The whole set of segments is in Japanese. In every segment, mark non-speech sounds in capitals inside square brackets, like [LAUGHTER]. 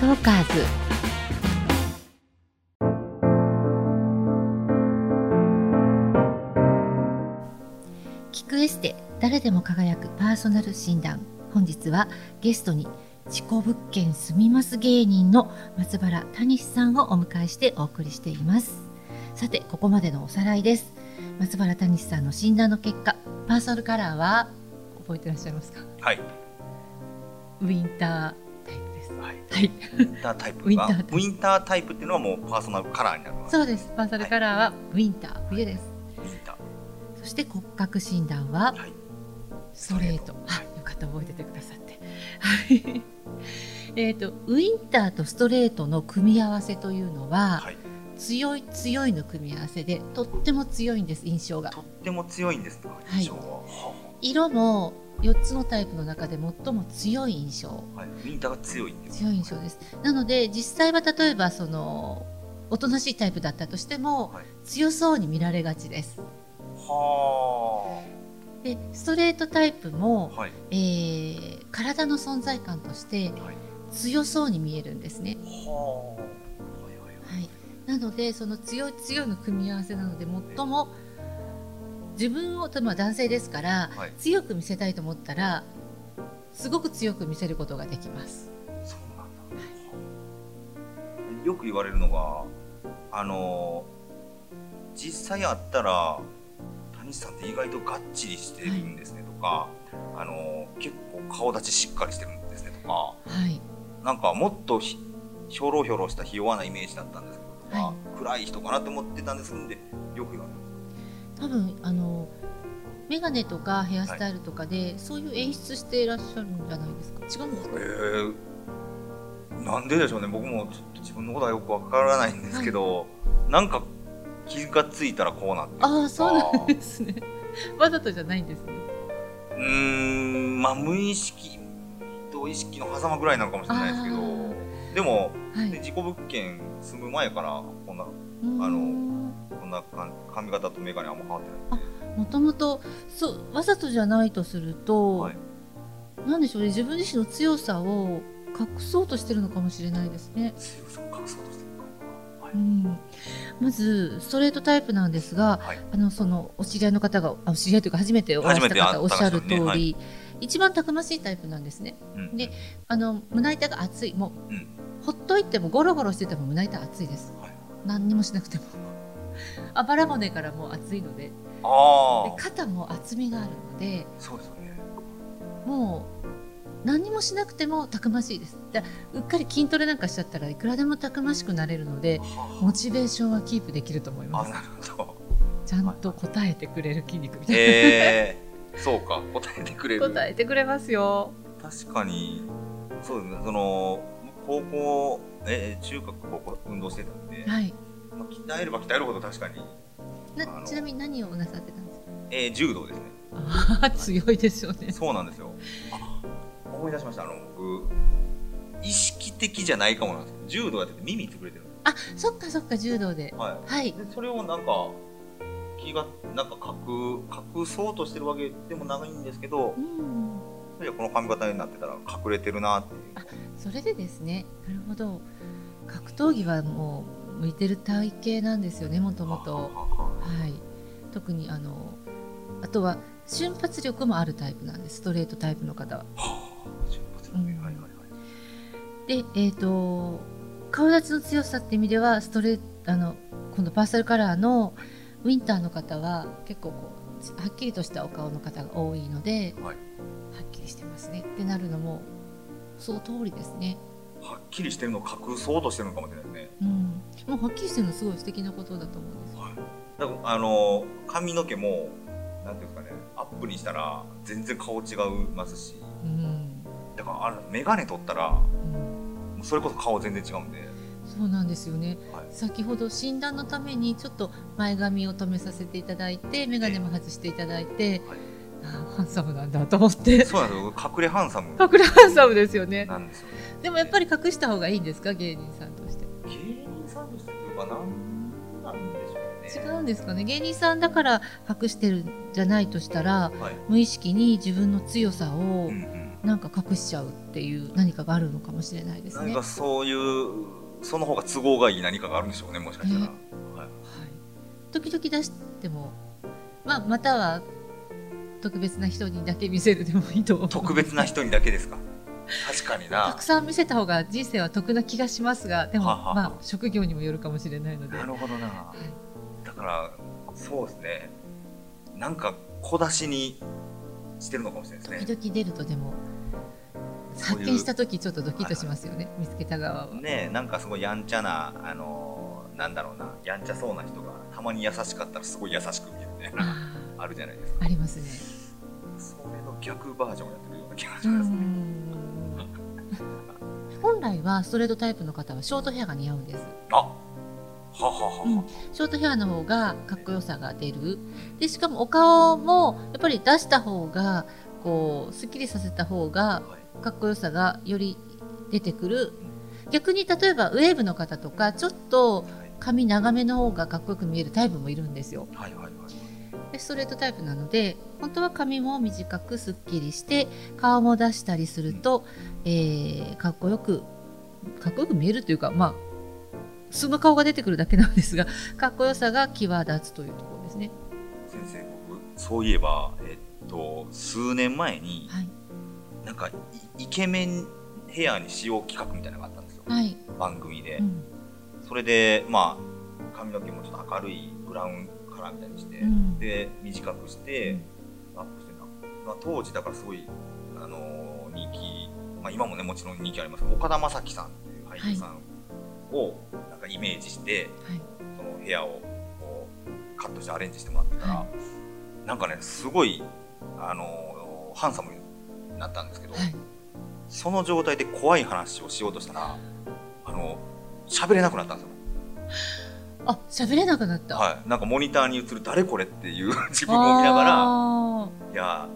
トーカーズ聞くエステ誰でも輝くパーソナル診断。本日はゲストに事故物件住みます芸人の松原谷さんをお迎えしてお送りしています。さてここまでのおさらいです。松原谷さんの診断の結果パーソナルカラーは覚えてらっしゃいますか？はい。ウィンターはい。はいウィンタータイプがウィンタータイプウィンタータイプっていうのはもうパーソナルカラーになるそうですパーソナルカラーはウィンター冬ですウィンタそして骨格診断はー。はい。ストレート。あ、よかった覚えててくださって。はい。[LAUGHS] えっとウィンターとストレートの組み合わせというのは、はい。強い強いの組み合わせでとっても強いんです印象が。とっても強いんです印象は。は色も4つのタイプの中で最も強い印象あはい。ウィンターが強い。強い印象です。なので実際は例えばそのおとなしいタイプだったとしても、はい強そうに見られがちです。はでストレートタイプもあ。、はい。えー体の存在感としてはい。強そうに見えるんですね。はあ。はいはいはい。はい、なのでその強い強いの組み合わせなので最も自分を例えば男性ですから、はい強く見せたいと思ったらすごく強く見せることができます。そうなんだ。よく言われるのが、あの実際あったら谷さんって意外とがっちりしてるんですねとか、あの結構顔立ちしっかりしてるんですねとか。はい、なんかもっとひひょろひょろしたひ弱なイメージだったんですけど、はい暗い人かなと思ってたんですんでよく言われ多分あのメガネとかヘアスタイルとかで、そういう演出していらっしゃるんじゃないですか？違うんですか？えー、なんででしょうね。僕もちょっと自分のことはよくわからないんですけど、なんか気がついたらこうなってああそうなんですね。[LAUGHS] わざとじゃないんですね。うーんまあ無意識と意識の狭間ぐらいなのかもしれないですけど。でも、はい。で事故物件住む前からこんなあのこんなか髪型と眼鏡あんま変わってないもともとそうわざとじゃないとすると、はい。なんでしょうね自分自身の強さを隠そうとしてるのかもしれないですね。強さを隠そうとしてるのか。はい。うん、まずストレートタイプなんですが、はい。あのそのお知り合いの方があお知り合いというか初めてお会いした方おっしゃる通り、ねはい。一番たくましいタイプなんですね。うん。であの胸板が厚い。もう、うん。ほっといてもゴロゴロしてても胸板厚いです。はい。何にもしなくても。あばら骨からもう厚いので。で肩も厚みがあるのでそうですよね。もう何にもしなくてもたくましいです。だうっかり筋トレなんかしちゃったらいくらでもたくましくなれるのでモチベーションはキープできると思います。あなるほど。ちゃんと答えてくれる筋肉みたいな、えー、そうか答えてくれる。答えてくれますよ。確かに。そうですね。その高校えー中学高校運動してたんで、はいまあ、鍛えれば鍛えるほど確かに、なちなみに何をなさってたんですか？えー、柔道ですね。ああ [LAUGHS] 強いですよね。そうなんですよ。あ思い出しました。あの僕意識的じゃないかもなんですけど柔道やってて耳つぶれてるあそっかそっか柔道で。すはい。はい。でそれをなんか気がなんか隠隠そうとしてるわけでもないんですけどうん。いやこの髪型になってたら隠れてるなっていう。それでですね。なるほど。格闘技はもう向いてる体型なんですよねもともと特にあのあとは瞬発力もあるタイプなんですストレートタイプの方は。でえっ、と顔立ちの強さって意味ではストレあの今度パーソナルカラーのウィンターの方は結構こうはっきりとしたお顔の方が多いのではい。はっきりしてますね。ってなるのもその通りですね。はっきりしてるのを隠そうとしてるのかもしれないですね。うんもうはっきりしてるのすごい素敵なことだと思うんですはい。だからあの髪の毛もなんていうんですかね、アップにしたら全然顔違いますし、うん、だからあれ眼鏡取ったらうん。それこそ顔全然違うんで、そうなんですよね。はい。先ほど診断のためにちょっと前髪を留めさせていただいて眼鏡も外していただいて、はい。ああハンサムなんだと思って。そうなんですよ。隠れハンサム。隠れハンサムですよね。なんですよね。でもやっぱり隠した方がいいんですか？芸人さん人さんとしてというかなんなんでしょうね。違うんですかね芸人さんだから隠してるんじゃないとしたらはい。無意識に自分の強さをうんうん。なんか隠しちゃうっていう何かがあるのかもしれないですね。何かそういうその方が都合がいい何かがあるんでしょうねもしかしたら、ねはい、はい、時々出しても、まあ、または特別な人にだけ見せるでもいいと特別な人にだけですか？確かにな。たくさん見せた方が人生は得な気がしますがでもまあ職業にもよるかもしれないので。なるほどな。はいだからそうですね。なんか小出しにしてるのかもしれないですね。時々出るとでも発見した時ちょっとドキッとしますよね。見つけた側は。ねなんかすごいやんちゃなあのーなんだろうな。やんちゃそうな人がたまに優しかったらすごい優しく見えるみたいなあ [LAUGHS] あるじゃないですか。ーありますね。それの逆バージョンをやってるような気がしうますね。ん本来はストレートタイプの方はショートヘアが似合うんです。あはははは、うん。ショートヘアの方がかっこよさが出る。でしかもお顔もやっぱり出した方がこうすっきりさせた方がはいかっこよさがより出てくる。逆に例えばウェーブの方とかちょっと髪長めの方がかっこよく見えるタイプもいるんですよ。はいはいはい。でストレートタイプなので本当は髪も短くすっきりして顔も出したりすると、えーかっこよくかっこよく見えるというかまあ素の顔が出てくるだけなんですがかっこよさが際立つというところですね。先生僕そういえばえっと数年前にはい、なんかイイケメンヘアにしよう企画みたいなのがあったんですよ、はい。番組で、うん。それでまあ髪の毛もちょっと明るいブラウンカラーみたいにして、うん。で短くして、うんアップしてな、まあ、当時だからすごい、あのー人気、まあ、今もねもちろん人気あります。けど岡田将生さんっていう俳優さんをなんかイメージして、はい。そのヘアをこうカットしてアレンジしてもらったら、はなんかねすごい、あのーハンサムになったんですけど、はい。その状態で怖い話をしようとしたらあの喋れなくなったんですよ。あ喋れなくなった。はい、なんかモニターに映る誰これっていう [LAUGHS] 自分を見ながらあいや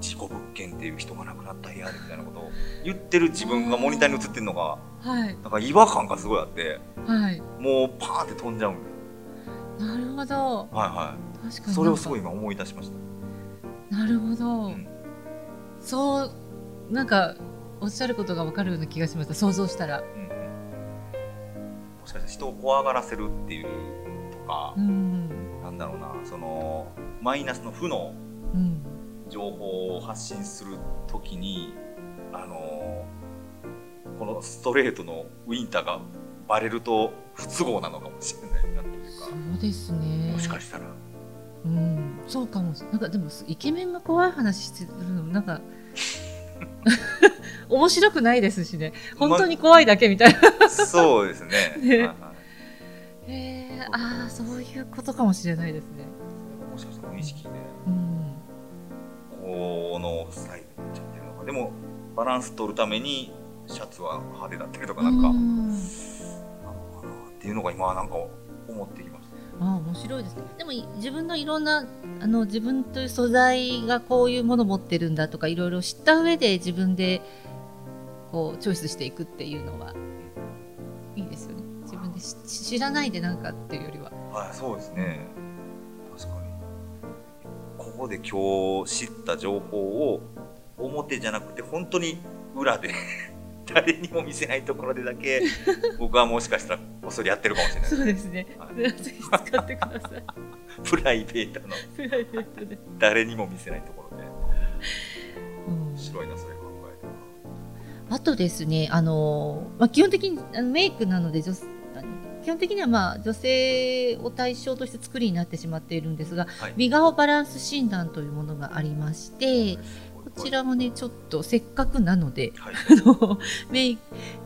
事故物件っていう人が亡くなった部屋でみたいなことを言ってる自分がモニターに映ってるのがーはい。なんか違和感がすごいあってはい。もうパーンって飛んじゃうんですなるほど。はいは確かにいそれをすごい今思い出しました。かなるほど、うん。そうなんかおっしゃることがわかるような気がしました。想像したら。うんうんもしかしたら人を怖がらせるっていうとかう、ん。なんだろうなそのマイナスの負のうん情報を発信するときにあのこのストレートのウィンターがバレると不都合なのかもしれないなというか。そうですね。もしかしたら。うん、そうかもしなんかでもイケメンが怖い話してるのなんか面白くないですしね。本当に怖いだけみたいな、そうですね。[LAUGHS] ね。はいえああそういうことかもしれないですね。もしかしたら無意識で。うん。このスタイルになっちゃってるのか。でもバランス取るためにシャツは派手だったりとかなんか、うん。なのかなっていうのが今はなんか思ってきました。ああ面白いですね。でもい自分のいろんなあの自分という素材がこういうもの持ってるんだとかいろいろ知った上で自分でこうチョイスしていくっていうのはいいですよね。自分でし知らないでなんかっていうよりは。はいそうですね。確かに。ここで今日知った情報を表じゃなくて本当に裏で [LAUGHS] 誰にも見せないところでだけ [LAUGHS] 僕はもしかしたらこっそりやってるかもしれない。そうですね。はい。ぜひ使ってください。[LAUGHS] プライベートの。プライベートで、誰にも見せないところで。うん。面白いなそれあとですね、あのまあ、基本的にあのメイクなので女基本的にはまあ女性を対象として作りになってしまっているんですが、はい。美顔バランス診断というものがありましてこちらもねちょっとせっかくなのではい。あのメイク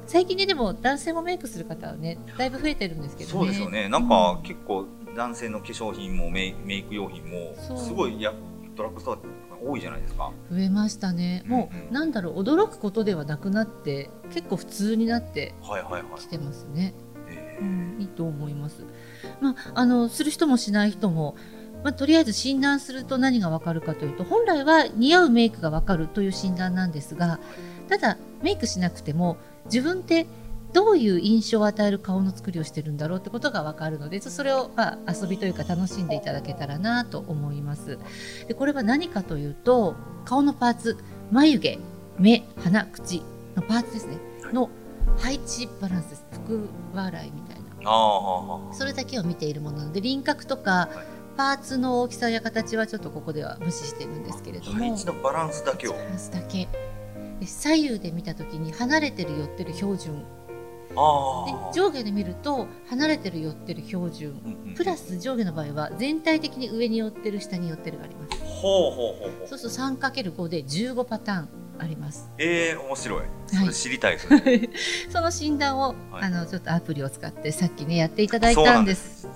最近ねでも男性もメイクする方はねだいぶ増えてるんですけどね。そうですよね。なんか結構男性の化粧品もメイメイク用品もすごいやドラッグストア多いじゃないですか。増えましたね。もうんうん。うなんだろう驚くことではなくなって結構普通になってはいはいはい。きてますね。え。うん、いいと思います。まあ、あのする人もしない人も、まあ、とりあえず診断すると何がわかるかというと本来は似合うメイクがわかるという診断なんですがただメイクしなくても自分ってどういう印象を与える顔の作りをしてるんだろうってことがわかるのでそれを、まあ、遊びというか楽しんでいただけたらなと思います。でこれは何かというと顔のパーツ眉毛目鼻口のパーツですね。はいの配置バランスです。福笑いみたいな。それだけを見ているものなので輪郭とかはいパーツの大きさや形はちょっとここでは無視してるんですけれども。配置のバランスだけを。バランスだけ。で左右で見た時に離れてる寄ってる標準で上下で見ると離れてる寄ってる標準。うんうんプラス上下の場合は全体的に上に寄ってる下に寄ってるがあります。ほうほうほうほう。そうすると 3×5 で15パターンあります。ええ面白い。それ知りたいですね、[LAUGHS] その診断を、はい。あのちょっとアプリを使ってさっきねやっていただいたんです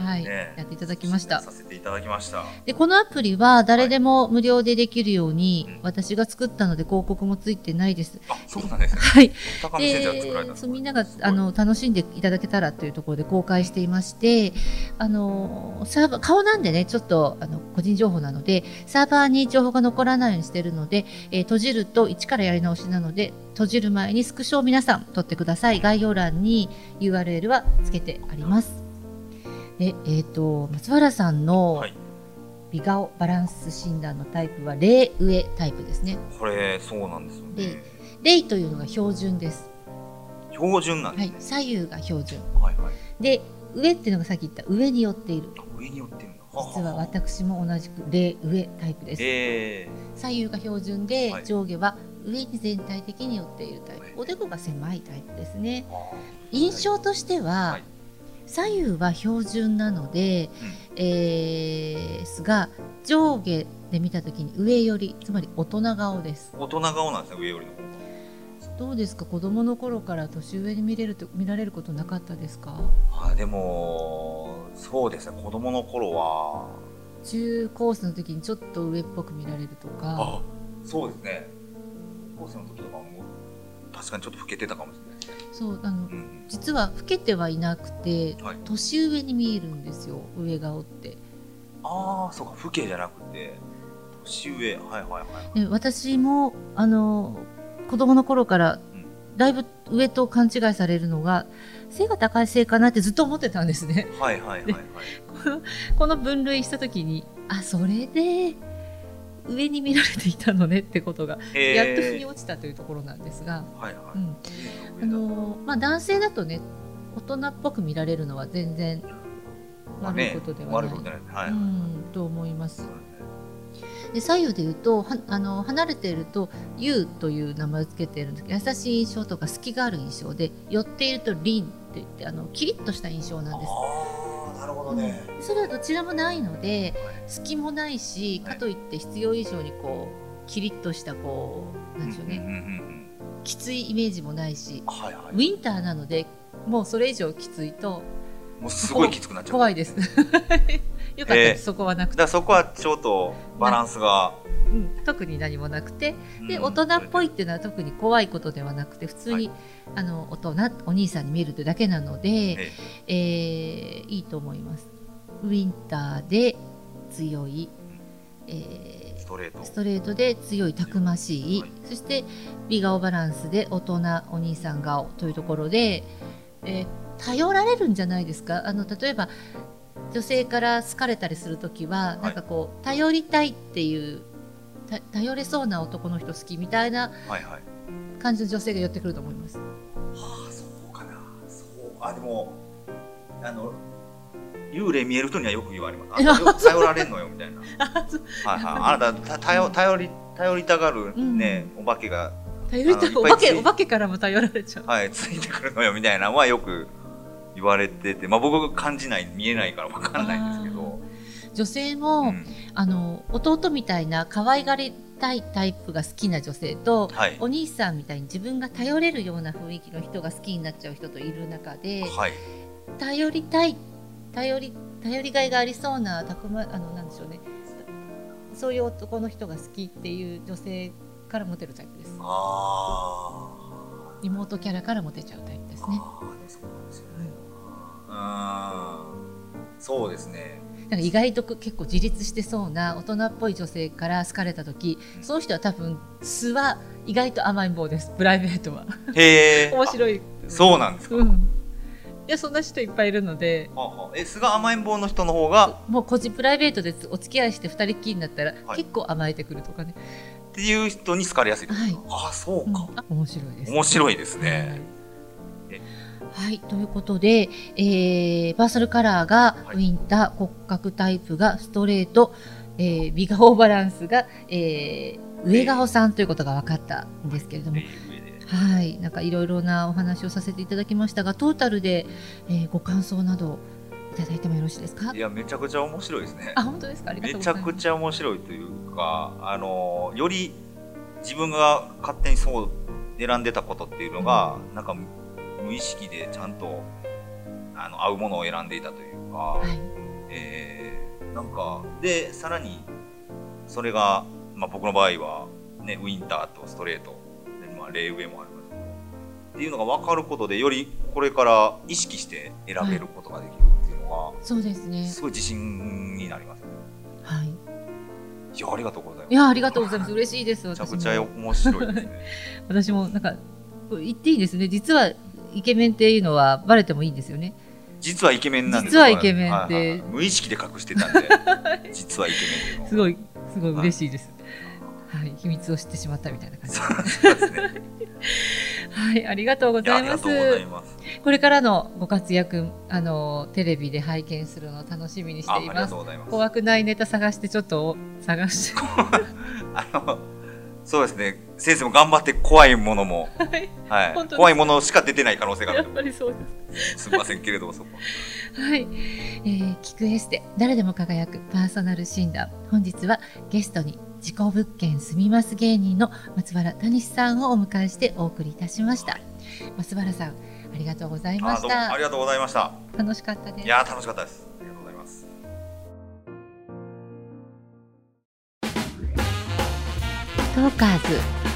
ははい、ね。やっていただきました。させていただきました。でこのアプリは誰でも無料でできるように、うん。私が作ったので広告もついてないです。あそうなんですね。[LAUGHS] はい。高見先生が作られたでそうみんながあの楽しんでいただけたらというところで公開していましてあのサーバー顔なんでねちょっとあの個人情報なのでサーバーに情報が残らないようにしてるので、えー閉じると一からやり直しなので閉じる前にスクショを皆さん撮ってください。概要欄に URL はつけてありますでえー、と松原さんのはい。美顔バランス診断のタイプは霊上タイプですね。これそうなんですよね。霊というのが標準です。標準なんはいですね、左右が標準。はいはい。で上っていうのがさっき言った上に寄っている。あ上に寄ってる実は私も同じく霊上タイプです。え左右が標準ではい。上下は上に全体的に寄っているタイプ。はい。おでこが狭いタイプですね。印象としては、はい左右は標準なので、えーすが上下で見た時に上寄りつまり大人顔です。ー大人顔なんですね上よりの方どうですか？子供の頃から年上に見れると見られることなかったですか？があでもそうですね。子供の頃は。中コースの時にちょっと上っぽく見られるとか。あそうですね。コースの時とかも確かにちょっと老けてたかもしれない。ですねそうあのうん実は老けてはいなくてはい。年上に見えるんですよ上顔って。ああそうか老けじゃなくて年上。はいはいはい。で私もあの子供の頃からうん。だいぶ上と勘違いされるのが背が高いせいかなってずっと思ってたんですね。はいはいはいはい。[LAUGHS] このこの分類した時にあそれで上に見られていたのねってことがやっと腑に落ちたというところなんですが、はいはい、うん。あのまあ、男性だとね大人っぽく見られるのは全然まあ悪いことではない。うん、と思います。で左右で言うとはあの離れていると「優」という名前を付けているんですけど優しい印象とか隙がある印象で寄っていると「凛」って言ってあのキリッとした印象なんです。なるほどね、うん。それはどちらもないのではい。隙もないしはい。かといって必要以上にこうキリッとしたこうなんでしょうね、うんうんうんうんきついイメージもないしはいはい。ウィンターなのでもうそれ以上きついともうすごいきつくなっちゃう。怖いです。[LAUGHS] よかったです、そこはなくて、だそこはちょっとバランスが、うん、特に何もなくて。でうん。大人っぽいっていうのは特に怖いことではなくて普通に、はあの大人お兄さんに見えるというだけなので、ええ。ーいいと思います。ウィンターで強い、えストレート。ーストレートで強いたくましい、はい。そして美顔バランスで大人お兄さん顔というところで、えー頼られるんじゃないですか。あの例えば女性から好かれたりする時は、い。なんかこう頼りたいっていうた頼れそうな男の人好きみたいなはいはい。感じの女性が寄ってくると思います。はあそうかな。そう。あでもあの幽霊見える人にはよく言われます。[LAUGHS] 頼られんのよみたいな。[LAUGHS] はいはい。あなたた頼頼り頼りたがるね、お化けが頼りたお化けお化けからも頼られちゃう。はいついてくるのよみたいなのはよく言われててまあ僕感じない見えないからわかんないんですけど、女性も、うん。あの弟みたいな可愛がりたいタイプが好きな女性と、はい。お兄さんみたいに自分が頼れるような雰囲気の人が好きになっちゃう人といる中ではい。頼りたい頼り頼りがいがありそうなたくまあのなんでしょうね。そういう男の人が好きっていう女性からモテるタイプです。あ妹キャラからモテちゃうタイプですねそうですね。なんか意外と結構自立してそうな大人っぽい女性から好かれた時その人は多分素は意外と甘えん坊です。プライベートは。へえ。[LAUGHS] 面白い。そうなんですか、うん。いやそんな人いっぱいいるので。はあはあ。え素が甘えん坊の人の方が？もう個人プライベートでお付き合いして二人っきりになったら、はい。結構甘えてくるとかね。っていう人に好かれやすいすか、ああそうか、うん。あ面白いです。面白いですね、えはい、ということで、えーパーソルカラーがはいウィンター、骨格タイプがストレート、えー、美顔バランスが、えー上顔さんということが分かったんですけれどもはい、なんかいろいろなお話をさせていただきましたが、トータルで、えーご感想などいただいてもよろしいですか？い。やめちゃくちゃ面白いですねあ、本当ですか？めちゃ。くちゃ面白いというかあのより自分が勝手にそう選んでたことっていうのが、なんか無意識でちゃんとあの合うものを選んでいたというか、はい、えーなんかでさらにそれが、まあ、僕の場合は、ね、ウィンターとストレートで、まあ、レイウェイもありますけどっていうのが分かることでよりこれから意識して選べることができるっていうのそうですが、ね。すごい自信になりますね。はい。いやありがとうございますいや、ありがとうございます。嬉しいです。めちゃくちゃ面白いですね。[LAUGHS] 私もなんか言っていいですね。実はイケメンっていうのはバレてもいいんですよね。実はイケメンなんです実はイケメンって。はいはいはい。無意識で隠してたんで。[LAUGHS] 実はイケメンすごいすごい嬉しいです。はい、秘密を知ってしまったみたいな感じ。ですね。[LAUGHS] はい、ありがとうございまありがとうございす。ます。これからのご活躍、あのテレビで拝見するのを楽しみにしています。怖くないネタ探してちょっと探して。あのそうですね先生も頑張って怖いものも、はい、はい。怖いものしか出てない可能性があやるっぱりそうです。すみませんけれどもそこは。い、えー、聞くエステ誰でも輝くパーソナル診断。本日はゲストに自己物件住みます芸人の松原谷さんをお迎えしてお送りいたしました。松原さんありがとうございまあした。ありがとうございました。楽しかったです。いやー楽しかったです。ありがとうございます。トーカーズ